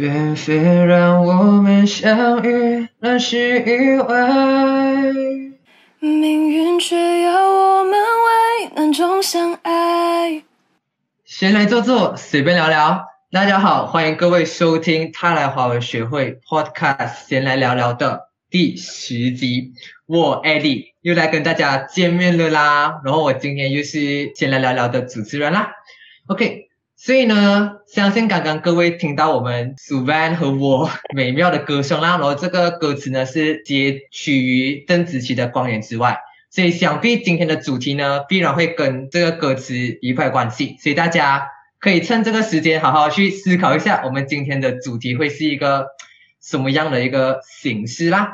缘分让我们相遇，那是意外。命运却要我们为难中相爱。先来坐坐，随便聊聊。大家好，欢迎各位收听他来华文学会 Podcast，先来聊聊的第十集。我 Eddie 又来跟大家见面了啦。然后我今天又是先来聊聊的主持人啦。OK，所以呢，相信刚刚各位听到我们 Suvan 和我美妙的歌声啦。然后这个歌词呢是截取于邓紫棋的《光年之外》，所以想必今天的主题呢必然会跟这个歌词一块关系。所以大家可以趁这个时间好好去思考一下，我们今天的主题会是一个什么样的一个形式啦。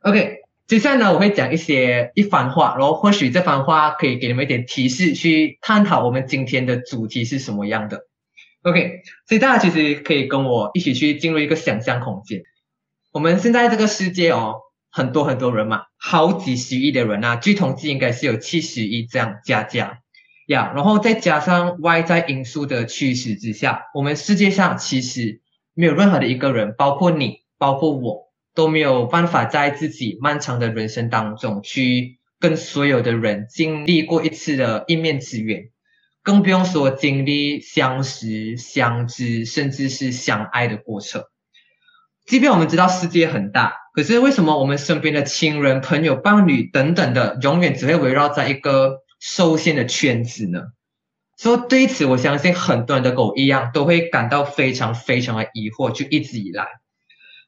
OK。接下来呢，我会讲一些一番话，然后或许这番话可以给你们一点提示，去探讨我们今天的主题是什么样的。OK，所以大家其实可以跟我一起去进入一个想象空间。我们现在这个世界哦，很多很多人嘛，好几十亿的人啊，据统计应该是有七十亿这样加加呀，然后再加上外在因素的驱使之下，我们世界上其实没有任何的一个人，包括你，包括我。都没有办法在自己漫长的人生当中去跟所有的人经历过一次的一面之缘，更不用说经历相识、相知，甚至是相爱的过程。即便我们知道世界很大，可是为什么我们身边的亲人、朋友、伴侣等等的，永远只会围绕在一个受限的圈子呢？所以对此，我相信很多人的狗一样，都会感到非常非常的疑惑，就一直以来。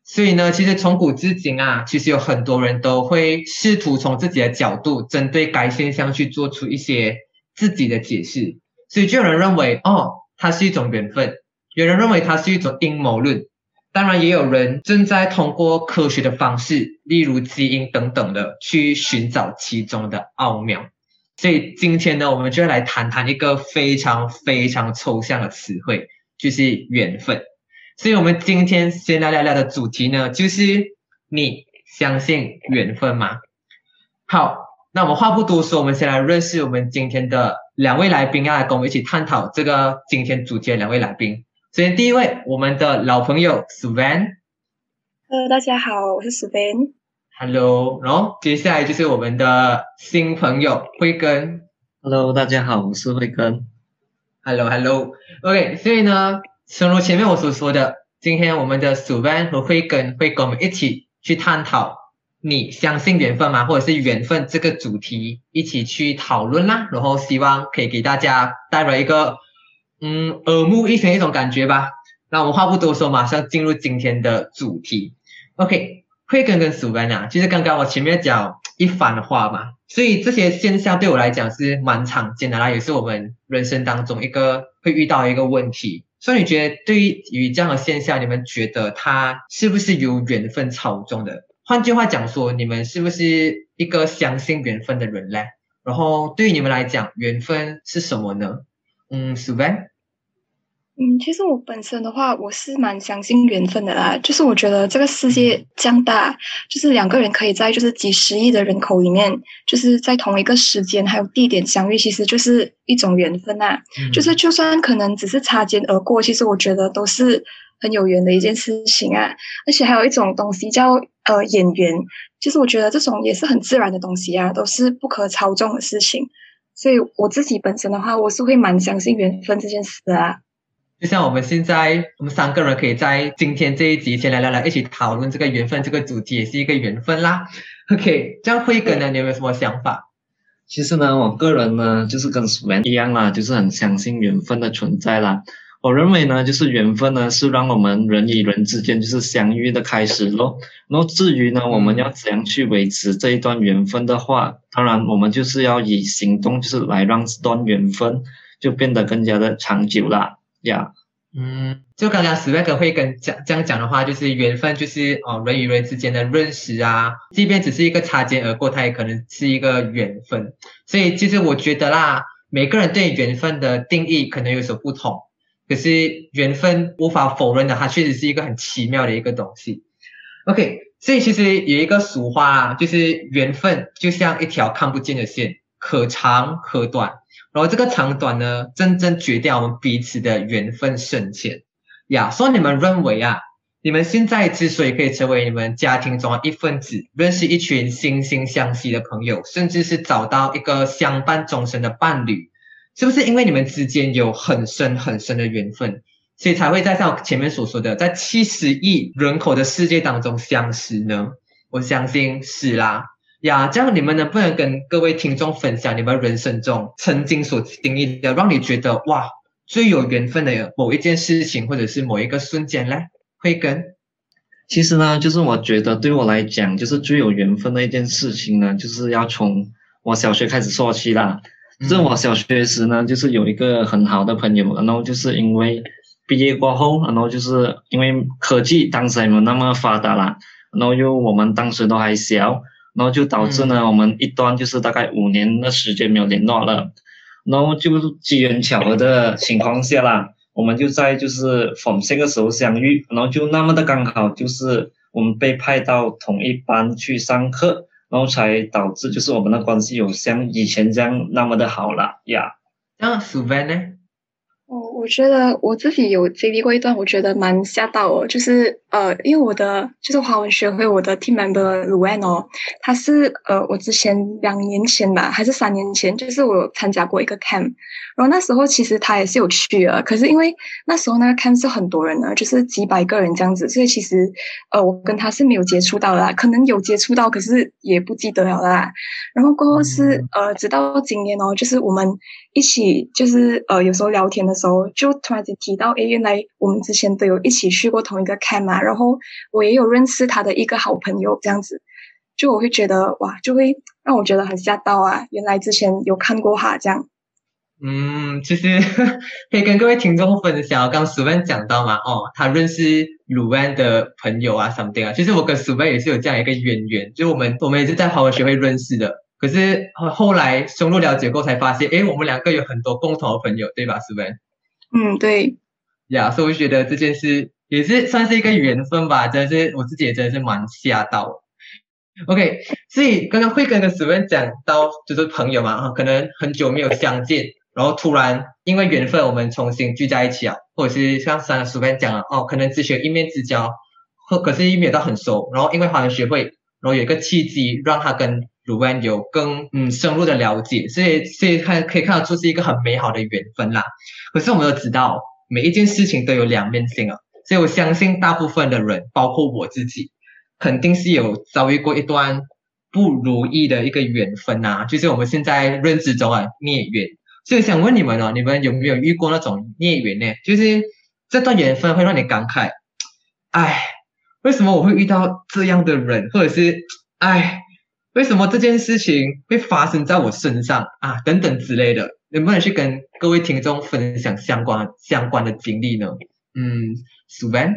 所以呢，其实从古至今啊，其实有很多人都会试图从自己的角度，针对该现象去做出一些自己的解释。所以就有人认为，哦，它是一种缘分；有人认为它是一种阴谋论。当然，也有人正在通过科学的方式，例如基因等等的，去寻找其中的奥妙。所以今天呢，我们就来谈谈一个非常非常抽象的词汇，就是缘分。所以，我们今天先来聊聊的主题呢，就是你相信缘分吗？好，那我们话不多说，我们先来认识我们今天的两位来宾，要来跟我们一起探讨这个今天主题的两位来宾。首先，第一位，我们的老朋友 Sven。Hello，大家好，我是 Sven。Hello，然后接下来就是我们的新朋友慧根。Hello，大家好，我是慧根。Hello，Hello，OK，所以呢。正如前面我所说的，今天我们的鼠班和慧根会跟我们一起去探讨你相信缘分吗？或者是缘分这个主题一起去讨论啦。然后希望可以给大家带来一个嗯耳目一新的一种感觉吧。那我们话不多说，马上进入今天的主题。OK，慧根跟鼠班啊，其实刚刚我前面讲一番话嘛，所以这些现象对我来讲是蛮常见的啦，也是我们人生当中一个会遇到一个问题。所以你觉得对于这样的现象，你们觉得它是不是由缘分操纵的？换句话讲说，你们是不是一个相信缘分的人嘞？然后对于你们来讲，缘分是什么呢？嗯，苏班。嗯，其实我本身的话，我是蛮相信缘分的啦。就是我觉得这个世界这样大，就是两个人可以在就是几十亿的人口里面，就是在同一个时间还有地点相遇，其实就是一种缘分呐。就是就算可能只是擦肩而过，其实我觉得都是很有缘的一件事情啊。而且还有一种东西叫呃眼缘，其实我觉得这种也是很自然的东西啊，都是不可操纵的事情。所以我自己本身的话，我是会蛮相信缘分这件事啊。就像我们现在，我们三个人可以在今天这一集先来聊聊，一起讨论这个缘分这个主题，也是一个缘分啦。OK，这样慧哥呢，你有没有什么想法？其实呢，我个人呢，就是跟苏文一样啦，就是很相信缘分的存在啦。我认为呢，就是缘分呢，是让我们人与人之间就是相遇的开始咯。然后至于呢，我们要怎样去维持这一段缘分的话，当然我们就是要以行动，就是来让这段缘分就变得更加的长久啦。呀，嗯，就刚刚史瑞克会跟讲这样讲的话，就是缘分就是哦人与人之间的认识啊，即便只是一个擦肩而过，它也可能是一个缘分。所以其实我觉得啦，每个人对缘分的定义可能有所不同，可是缘分无法否认的，它确实是一个很奇妙的一个东西。OK，所以其实有一个俗话啊，就是缘分就像一条看不见的线，可长可短。然后这个长短呢，真正决定我们彼此的缘分深浅呀，所以你们认为啊，你们现在之所以可以成为你们家庭中的一份子，认识一群惺惺相惜的朋友，甚至是找到一个相伴终身的伴侣，是不是因为你们之间有很深很深的缘分，所以才会在像前面所说的，在七十亿人口的世界当中相识呢？我相信是啦。呀，这样你们能不能跟各位听众分享你们人生中曾经所经历的，让你觉得哇最有缘分的某一件事情，或者是某一个瞬间呢？慧根，其实呢，就是我觉得对我来讲，就是最有缘分的一件事情呢，就是要从我小学开始说起啦。就是我小学时呢，就是有一个很好的朋友，然后就是因为毕业过后，然后就是因为科技当时还没有那么发达啦，然后又我们当时都还小。然后就导致呢，我们一段就是大概五年的时间没有联络了，然后就机缘巧合的情况下啦，我们就在就是逢这个时候相遇，然后就那么的刚好就是我们被派到同一班去上课，然后才导致就是我们的关系有像以前这样那么的好了呀。那苏班呢？哦，我觉得我自己有经历过一段，我觉得蛮吓到哦。就是呃，因为我的就是华文学会我的 team member Luan 哦，他是呃，我之前两年前吧，还是三年前，就是我参加过一个 camp，然后那时候其实他也是有去的，可是因为那时候那个 camp 是很多人呢，就是几百个人这样子，所以其实呃，我跟他是没有接触到啦，可能有接触到，可是也不记得了啦。然后过后是呃，直到今年哦，就是我们一起就是呃，有时候聊天的。时候就突然间提到，哎，原来我们之前都有一起去过同一个 camp 嘛，然后我也有认识他的一个好朋友，这样子，就我会觉得哇，就会让我觉得很吓到啊！原来之前有看过他这样。嗯，其实 可以跟各位听众分享，刚苏文讲到嘛，哦，他认识鲁安的朋友啊，something 啊，其实我跟苏文也是有这样一个渊源，就我们我们也是在华文学会认识的，可是后来深入了解过才发现，哎，我们两个有很多共同的朋友，对吧，苏文？嗯，对，呀，所以我觉得这件事也是算是一个缘分吧，真的是我自己也真的是蛮吓到。OK，所以刚刚会跟跟史文讲到，就是朋友嘛，可能很久没有相见，然后突然因为缘分，我们重新聚在一起啊，或者是像刚刚史文讲了，哦，可能只学一面之交，或可是一面到很熟，然后因为华人学会，然后有一个契机让他跟鲁文有更嗯深入的了解，所以所以看可以看得出是一个很美好的缘分啦。可是我们都知道，每一件事情都有两面性啊，所以我相信大部分的人，包括我自己，肯定是有遭遇过一段不如意的一个缘分呐，就是我们现在认知中啊孽缘。所以想问你们哦，你们有没有遇过那种孽缘呢？就是这段缘分会让你感慨，哎，为什么我会遇到这样的人，或者是哎，为什么这件事情会发生在我身上啊，等等之类的。能不能去跟各位听众分享相关相关的经历呢？嗯，苏班。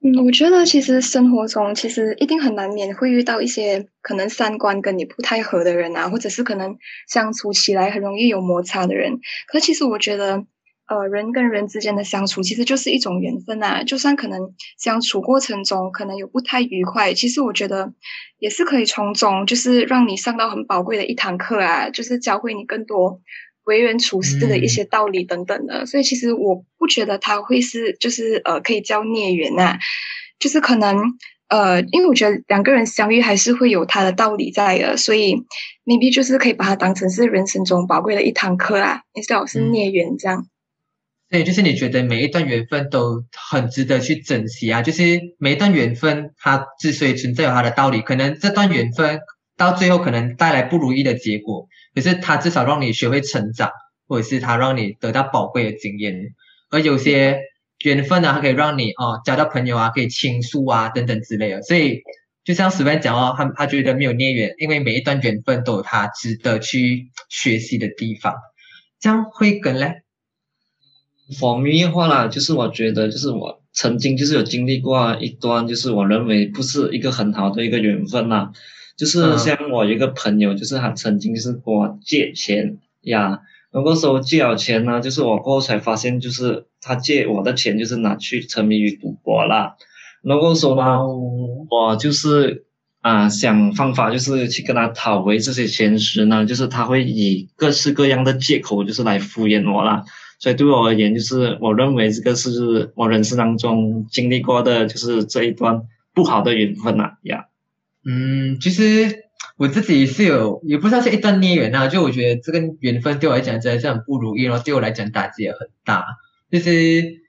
嗯，我觉得其实生活中其实一定很难免会遇到一些可能三观跟你不太合的人啊，或者是可能相处起来很容易有摩擦的人。可其实我觉得，呃，人跟人之间的相处其实就是一种缘分啊。就算可能相处过程中可能有不太愉快，其实我觉得也是可以从中就是让你上到很宝贵的一堂课啊，就是教会你更多。为人处事的一些道理等等的，所以其实我不觉得他会是就是呃可以叫孽缘啊，就是可能呃，因为我觉得两个人相遇还是会有他的道理在的，所以 maybe 就是可以把它当成是人生中宝贵的一堂课啊，也最好是孽缘这样。所以就是你觉得每一段缘分都很值得去珍惜啊，就是每一段缘分它之所以存在有它的道理，可能这段缘分到最后可能带来不如意的结果。可是它至少让你学会成长，或者是它让你得到宝贵的经验，而有些缘分呢，它可以让你哦交到朋友啊，可以倾诉啊等等之类的。所以就像史班讲哦，他他觉得没有孽缘，因为每一段缘分都有他值得去学习的地方。这样会跟嘞，方面话啦，就是我觉得就是我曾经就是有经历过一段，就是我认为不是一个很好的一个缘分啦。就是像我一个朋友，就是他曾经是跟我借钱呀，那个时候借了钱呢，就是我过后才发现，就是他借我的钱就是拿去沉迷于赌博啦。那个时候呢，我就是啊想方法，就是去跟他讨回这些钱时呢，就是他会以各式各样的借口，就是来敷衍我啦。所以对我而言，就是我认为这个是我人生当中经历过的，就是这一段不好的缘分呐呀。嗯，其实我自己是有，也不算是一段孽缘啊，就我觉得这个缘分对我来讲真的是很不如意，然后对我来讲打击也很大。就是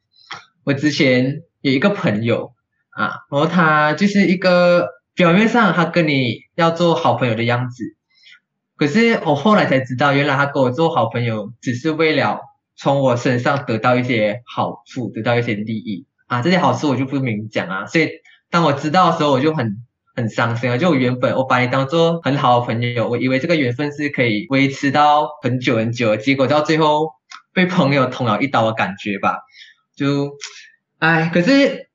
我之前有一个朋友啊，然后他就是一个表面上他跟你要做好朋友的样子，可是我后来才知道，原来他跟我做好朋友只是为了从我身上得到一些好处，得到一些利益啊，这些好处我就不明讲啊。所以当我知道的时候，我就很很伤心啊。就我原本我把你当做很好的朋友，我以为这个缘分是可以维持到很久很久，结果到最后被朋友捅了一刀的感觉吧。就，哎，可是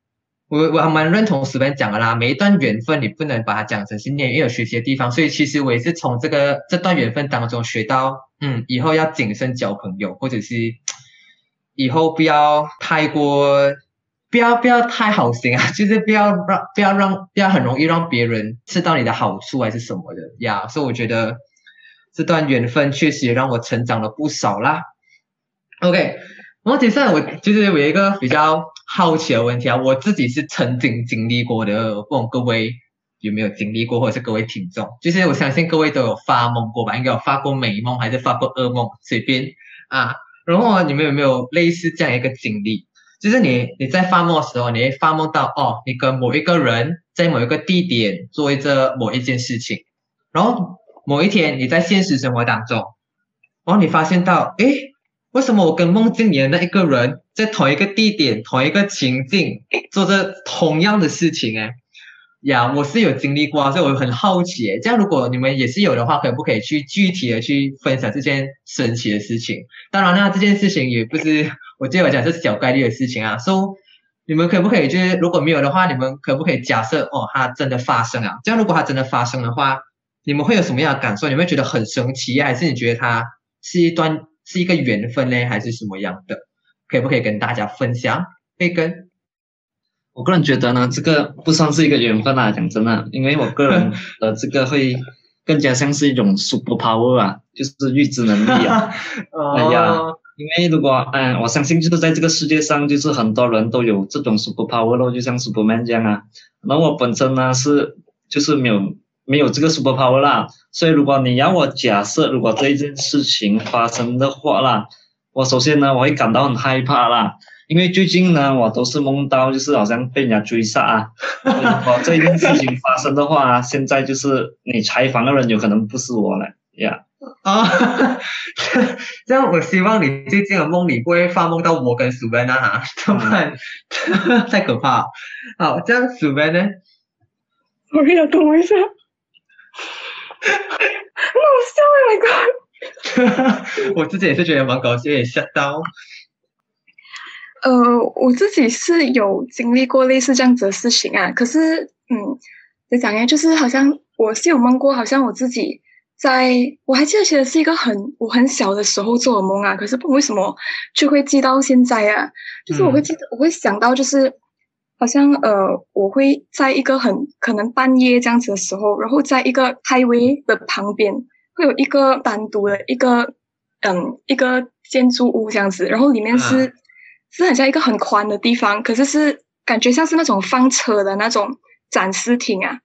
我我还蛮认同史本讲的啦，每一段缘分你不能把它讲成是孽，也有学习的地方。所以其实我也是从这个这段缘分当中学到，嗯，以后要谨慎交朋友，或者是 以后不要太过，不要不要太好心啊，就是不要让不要让不要很容易让别人吃到你的好处还是什么的呀。所以我觉得这段缘分确实也让我成长了不少啦。OK。然后接下来我就是有一个比较好奇的问题啊，我自己是曾经经历过的，问各位有没有经历过，或者是各位听众，就是我相信各位都有发梦过吧，应该有发过美梦还是发过噩梦，随便啊。然后你们有没有类似这样一个经历？就是你你在发梦的时候，你会发梦到哦，你跟某一个人在某一个地点做着某一件事情，然后某一天你在现实生活当中，然后你发现到诶。为什么我跟梦境里的那一个人在同一个地点、同一个情境做着同样的事情？哎，呀，我是有经历过，所以我很好奇。这样如果你们也是有的话，可不可以去具体的去分享这件神奇的事情？当然啦，这件事情也不是我对我讲是小概率的事情啊。说你们可不可以就是如果没有的话，你们可不可以假设哦，它真的发生啊？这样如果它真的发生的话，你们会有什么样的感受？你会觉得很神奇，还是你觉得它是一段？是一个缘分呢，还是什么样的？可不可以跟大家分享？可以跟，我个人觉得呢，这个不算是一个缘分啊，讲真的，因为我个人的这个会更加像是一种 super power 啊，就是预知能力啊。哎呀，因为如果嗯，我相信就是在这个世界上，就是很多人都有这种 super power 咯，就像 Superman 这样啊。那我本身呢是就是没有。没有这个 super power 啦，所以如果你要我假设，如果这一件事情发生的话啦，我首先呢，我会感到很害怕啦，因为最近呢，我都是梦到就是好像被人家追杀啊。如 果这一件事情发生的话，现在就是你采访的人有可能不是我了呀。啊，这样我希望你最近的梦里不会发梦到我跟哈，不然太可怕。好，这样 Super 呢？我要等我一下。很好笑哎，我自己也是觉得蛮搞笑，也吓到。呃，我自己是有经历过类似这样子的事情啊。可是，嗯，怎讲呢？就是好像我是有梦过，好像我自己在，我还记得，其实是一个很我很小的时候做的梦啊。可是不为什么就会记到现在啊？就是我会记得，我会想到，就是。好像呃，我会在一个很可能半夜这样子的时候，然后在一个 highway 的旁边，会有一个单独的一个嗯一个建筑物这样子，然后里面是是很像一个很宽的地方，可是是感觉像是那种放车的那种展示厅啊，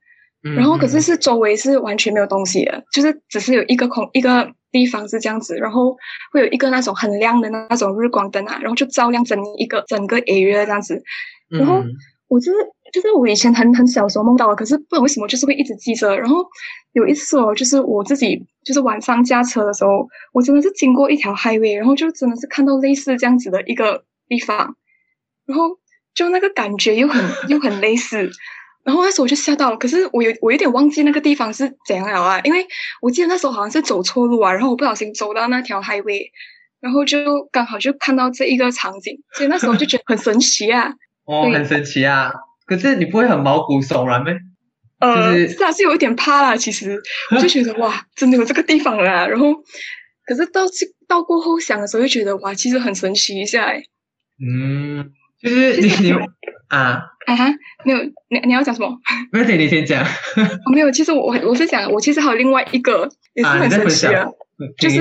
然后可是是周围是完全没有东西的，就是只是有一个空一个地方是这样子，然后会有一个那种很亮的那种日光灯啊，然后就照亮整一个整个 area 这样子。然后我就是就是我以前很很小时候梦到的，可是不知道为什么就是会一直记着。然后有一次哦，就是我自己就是晚上驾车的时候，我真的是经过一条 highway，然后就真的是看到类似这样子的一个地方，然后就那个感觉又很 又很类似，然后那时候我就吓到了。可是我有我有点忘记那个地方是怎样了啊，因为我记得那时候好像是走错路啊，然后我不小心走到那条 highway，然后就刚好就看到这一个场景，所以那时候就觉得很神奇啊。哦，很神奇啊！可是你不会很毛骨悚然吗？呃，是啊，是有一点怕啦。其实我就觉得哇，真的有这个地方啦。然后，可是到到过后想的时候，就觉得哇，其实很神奇一下哎。嗯，就是你你啊啊哈，没有你你要讲什么？没有，你先讲。没有，其实我我是讲，我其实还有另外一个也是很神奇啊，就是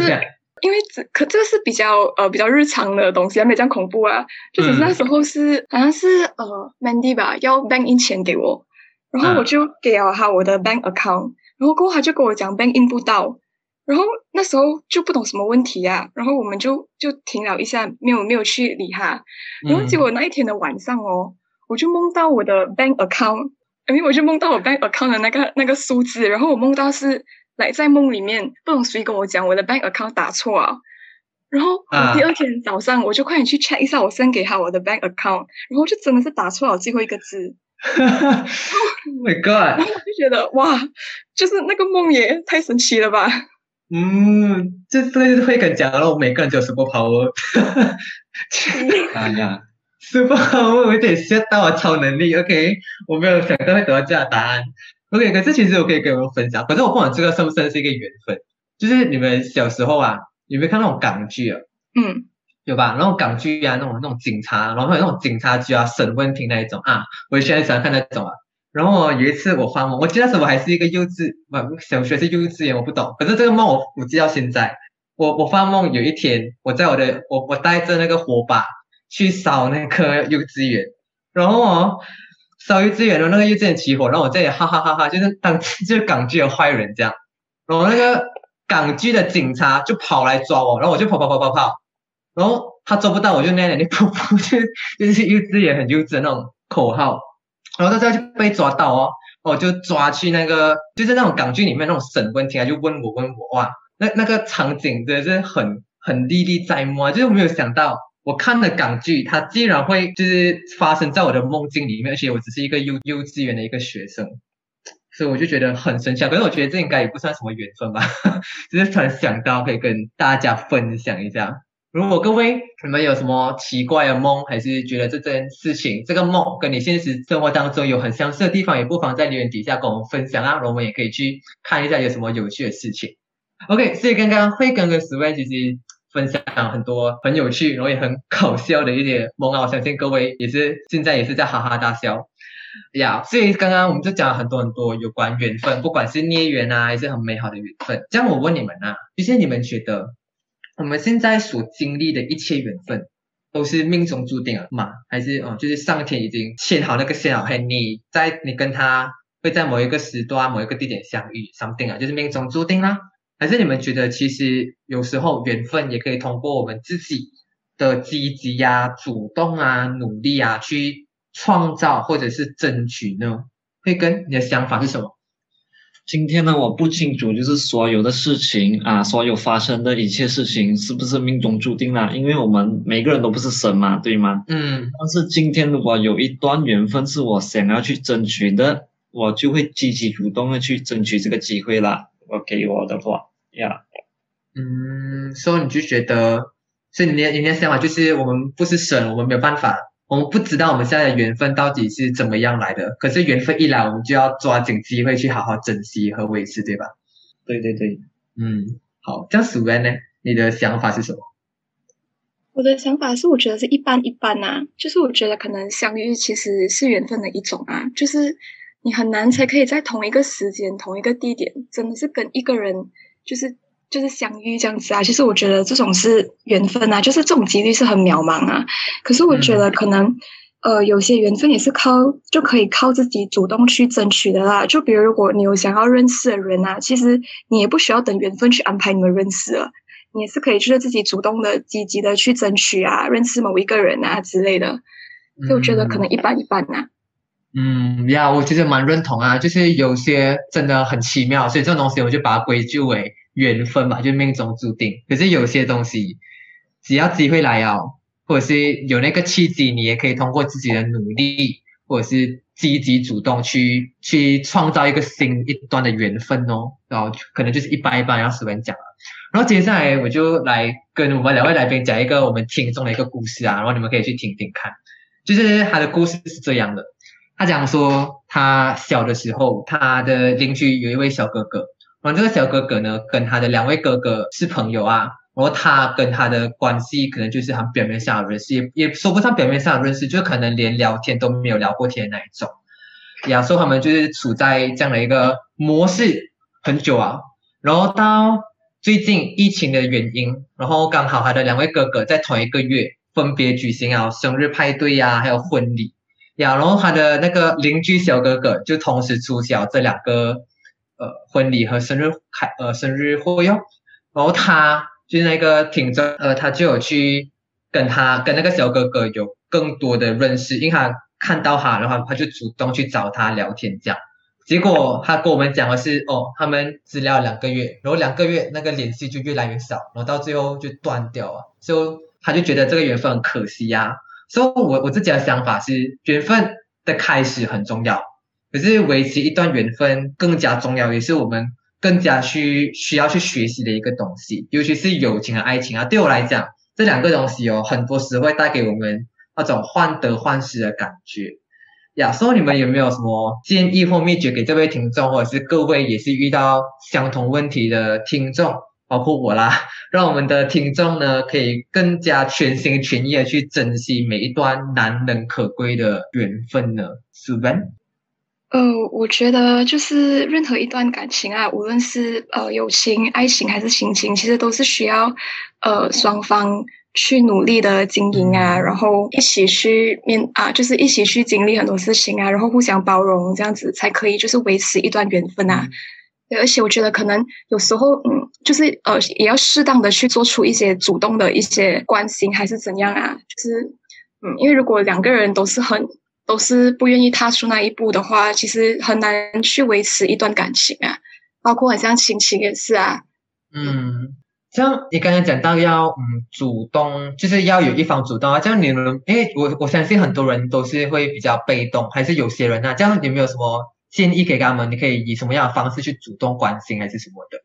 因为这可这个是比较呃比较日常的东西，还没这样恐怖啊。就只是那时候是、好像是呃 Mandy 吧，要 bank in 钱给我，然后我嗯就给了他我的 bank account，然后过后他就跟我讲 bank in 不到，然后那时候就不懂什么问题啊，然后我们就就停了一下，没有没有去理他，然后结果那一天的晚上哦，我就梦到我的 bank account，因为我就梦到我 bank account 的那个那个数字，然后我梦到是来在梦里面，不懂谁跟我讲我的 bank account 打错啊，然后第二天早上我就快点去 check 一下我 send 给他我的 bank account，然后就真的是打错了最后一个字，oh my god！然后我就觉得哇，就是那个梦也太神奇了吧。嗯，这这个就是会跟讲了，我每个人都有 super power。哎呀，super power 我有点吓到啊，超能力。OK，我没有想到会得到这样的答案。OK，可是其实我可以跟你们分享，可是我不管这个算不算是一个缘分，就是你们小时候啊，有没有看那种港剧啊？嗯有吧？那种港剧啊，那种那种警察，然后还有那种警察局啊、审问庭那一种啊，我以前很喜欢看那种啊。然后有一次我发梦，我记得那时我还是一个幼稚，不，小学是幼稚园，我不懂。可是这个梦我我记到现在，我我发梦有一天我在我的我我带着那个火把去烧那个幼稚园，然后哦烧幼稚园的那个幼稚园起火，然后我在里哈哈哈哈，就是当就是港剧的坏人这样，然后那个港剧的警察就跑来抓我，然后我就跑跑跑跑跑。然后他抓不到我就那那里噗噗，就就是幼稚园很幼稚的那种口号，然后到最后就被抓到哦，我就抓去那个就是那种港剧里面那种审问庭啊，就问我问我哇，那那个场景真的是很很历历在目啊，就是没有想到。我看的港剧，它竟然会就是发生在我的梦境里面，而且我只是一个幼幼稚园的一个学生，所以我就觉得很神奇。可是我觉得这应该也不算什么缘分吧，只是突然想到可以跟大家分享一下。如果各位你们有什么奇怪的梦，还是觉得这件事情这个梦跟你现实生活当中有很相似的地方，也不妨在留言底下跟我们分享啊，然后我们也可以去看一下有什么有趣的事情。OK，所以刚刚慧根跟 s w e n 其实分享很多很有趣，然后也很搞笑的一些梦啊，我相信各位也是现在也是在哈哈大笑。呀所以刚刚我们就讲了很多很多有关缘分，不管是孽缘啊，还是很美好的缘分。这样我问你们啊，就是你们觉得我们现在所经历的一切缘分，都是命中注定了吗？还是哦，就是上天已经牵好那个线好，嘿，你在你跟他会在某一个时段、某一个地点相遇，something 啊，就是命中注定啦？还是你们觉得其实有时候缘分也可以通过我们自己的积极呀、主动啊、努力啊，去创造或者是争取呢？会跟你的想法是什么？今天呢，我不清楚，就是所有的事情啊，所有发生的一切事情是不是命中注定啦？因为我们每个人都不是神嘛，对吗？嗯但是今天如果有一段缘分是我想要去争取的，我就会积极主动的去争取这个机会啦。我给我的话呀嗯，所以你就觉得，所以你的你的想法就是我们不是神，我们没有办法，我们不知道我们现在的缘分到底是怎么样来的。可是缘分一来，我们就要抓紧机会去好好珍惜和维持，对吧？对对对，嗯，好，这样鼠安呢？你的想法是什么？我的想法是，我觉得是一般一般呐、就是我觉得可能相遇其实是缘分的一种啊，就是你很难才可以在同一个时间、同一个地点，真的是跟一个人就是就是相遇这样子啊。其实我觉得这种是缘分啊，就是这种几率是很渺茫啊。可是我觉得可能。呃，有些缘分也是靠就可以靠自己主动去争取的啦。就比如，如果你有想要认识的人啊，其实你也不需要等缘分去安排你们认识了。你也是可以就是自己主动的、积极的去争取啊，认识某一个人啊之类的。所以我觉得可能一半一般啊。嗯呀，我其实蛮认同啊，就是有些真的很奇妙，所以这种东西我就把它归咎为缘分嘛，就命中注定。可是有些东西，只要机会来哦，或者是有那个契机，你也可以通过自己的努力，或者是积极主动去去创造一个新一段的缘分哦。然后可能就是一般一般，然后随便讲了。然后接下来我就来跟我们两位来宾讲一个我们听众的一个故事啊，然后你们可以去听听看。就是他的故事是这样的，他讲说他小的时候，他的邻居有一位小哥哥，然后这个小哥哥呢跟他的两位哥哥是朋友啊，然后他跟他的关系可能就是很表面上的认识，也也说不上表面上的认识，就可能连聊天都没有聊过天的那一种。亚说他们就是处在这样的一个模式很久啊，然后到最近疫情的原因，然后刚好他的两位哥哥在同一个月分别举行啊生日派对呀，还有婚礼呀，然后他的那个邻居小哥哥就同时出席这两个呃婚礼和生日开呃生日会哟，然后他就是那个听众呃，他就有去跟他跟那个小哥哥有更多的认识，因为他看到他，然后他就主动去找他聊天这样。结果他跟我们讲的是，哦，他们治疗两个月，然后两个月那个联系就越来越少，然后到最后就断掉了，所以他就觉得这个缘分很可惜呀。所以，我我自己的想法是，缘分的开始很重要，可是维持一段缘分更加重要，也是我们更加需需要去学习的一个东西，尤其是友情和爱情啊。对我来讲，这两个东西哦，很多时会带给我们那种患得患失的感觉。亚说你们有没有什么建议或秘诀给这位听众，或者是各位也是遇到相同问题的听众，包括我啦，让我们的听众呢可以更加全心全意的去珍惜每一段难能可贵的缘分呢？是吧？呃，我觉得就是任何一段感情啊，无论是呃友情、爱情还是亲情，其实都是需要呃双方。去努力的经营啊，然后一起去面啊，就是一起去经历很多事情啊，然后互相包容，这样子才可以就是维持一段缘分啊。对，而且我觉得可能有时候，嗯，就是呃，也要适当的去做出一些主动的一些关心，还是怎样啊？就是嗯，因为如果两个人都是很都是不愿意踏出那一步的话，其实很难去维持一段感情啊。包括很像亲情也是啊。嗯。像你刚才讲到要嗯主动，就是要有一方主动啊。这样你们，因为我我相信很多人都是会比较被动，还是有些人啊？这样有没有什么建议给他们？你可以以什么样的方式去主动关心，还是什么的？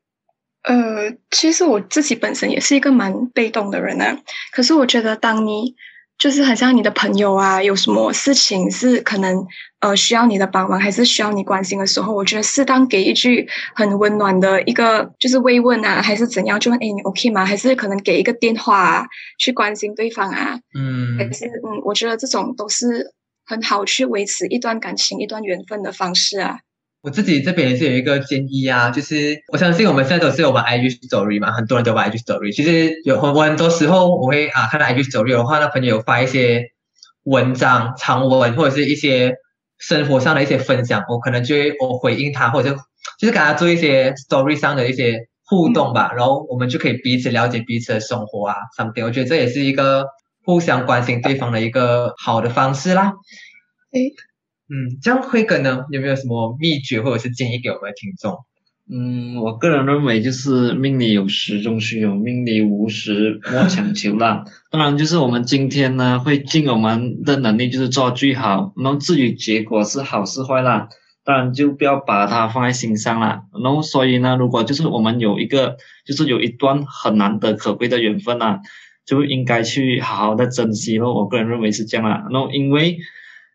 呃，其实我自己本身也是一个蛮被动的人啊。可是我觉得，当你就是很像你的朋友啊，有什么事情是可能呃需要你的帮忙，还是需要你关心的时候，我觉得适当给一句很温暖的一个就是慰问啊，还是怎样，就问哎你 OK 吗？还是可能给一个电话啊，去关心对方啊，嗯，还是嗯，我觉得这种都是很好去维持一段感情、一段缘分的方式啊。我自己这边也是有一个建议啊，就是我相信我们现在都是有玩 IG Story 嘛，很多人都玩 IG Story。其实有很我很多时候我会啊看到 IG Story 的话，那朋友发一些文章、长文或者是一些生活上的一些分享，我可能就会我回应他，或者就是给他做一些 Story 上的一些互动吧，然后我们就可以彼此了解彼此的生活啊，something。我觉得这也是一个互相关心对方的一个好的方式啦。诶。嗯，这样慧哥呢，有没有什么秘诀或者是建议给我们的听众？嗯，我个人认为就是命里有时终须有，命里无时莫强求啦。当然，就是我们今天呢会尽我们的能力，就是做最好。然后至于结果是好是坏啦，当然就不要把它放在心上啦。然后所以呢，如果就是我们有一个，就是有一段很难得可贵的缘分啦，就应该去好好的珍惜咯。我个人认为是这样啦。然后因为。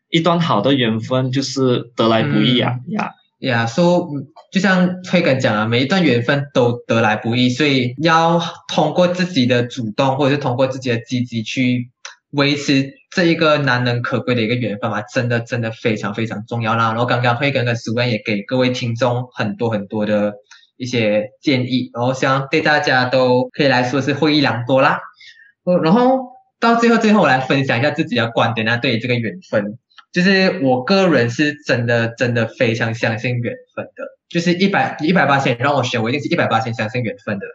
一段好的缘分就是得来不易啊呀呀，说就像慧根讲啊，每一段缘分都得来不易，所以要通过自己的主动或者是通过自己的积极去维持这一个难能可贵的一个缘分嘛，真的真的非常非常重要啦。然后刚刚慧根跟苏文也给各位听众很多很多的一些建议，然后希望对大家都可以来说是获益良多啦。然后到最后最后我来分享一下自己的观点啊，对于这个缘分。就是我个人是真的真的非常相信缘分的，就是一百一百八千让我选，我一定是一百八千相信缘分的。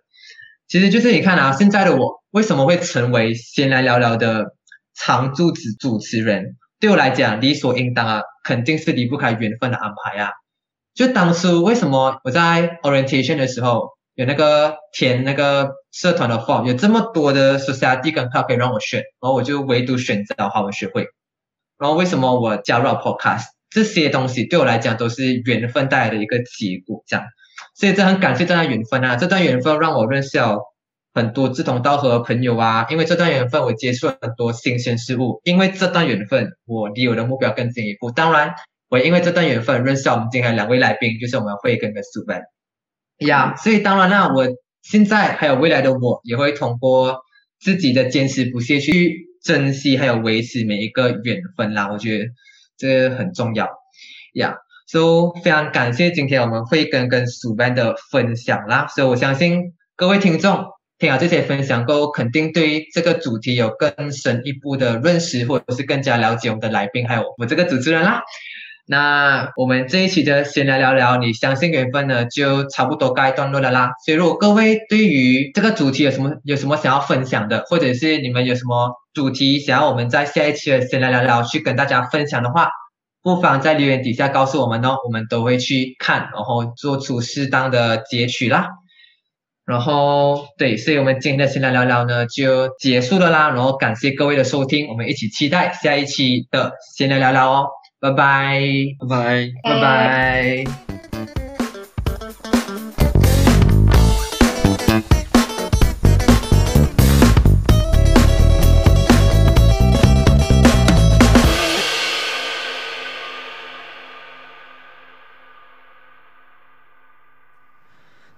其实就是你看啊，现在的我为什么会成为闲来聊聊的常驻主主持人？对我来讲，理所应当啊，肯定是离不开缘分的安排啊。就当初为什么我在 orientation 的时候有那个填那个社团的 form，有这么多的 society 跟 club 可以让我选，然后我就唯独选择华文学会。然后为什么我加入了 Podcast 这些东西对我来讲都是缘分带来的一个结果，这样，所以这很感谢这段缘分啊！这段缘分让我认识了很多志同道合的朋友啊，因为这段缘分我接触了很多新鲜事物，因为这段缘分我离我的目标更进一步。当然，我因为这段缘分认识了我们今天两位来宾，就是我们慧根跟苏文呀。所以当然了，我现在还有未来的我也会通过自己的坚持不懈去。珍惜还有维持每一个缘分啦，我觉得这很重要呀。所以非常感谢今天我们慧根跟苏班的分享啦。所以我相信各位听众听了这些分享后，肯定对于这个主题有更深一步的认识，或者是更加了解我们的来宾，还有我这个主持人啦。那我们这一期的闲聊聊聊，你相信缘分呢，就差不多该段落了啦。所以如果各位对于这个主题有什么有什么想要分享的，或者是你们有什么主题想要我们在下一期的闲聊聊聊去跟大家分享的话，不妨在留言底下告诉我们哦，我们都会去看，然后做出适当的截取啦。然后对，所以我们今天的闲聊聊聊呢就结束了啦。然后感谢各位的收听，我们一起期待下一期的闲聊聊聊哦。拜拜，拜拜，拜拜。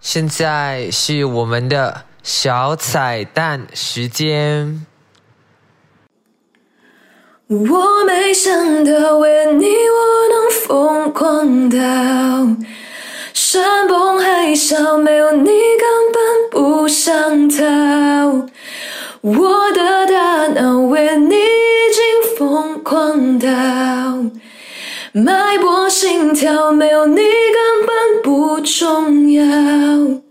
现在是我们的小彩蛋时间。我没想到为你我能疯狂到山崩海啸，没有你根本不想逃。我的大脑为你已经疯狂到脉搏心跳，没有你根本不重要。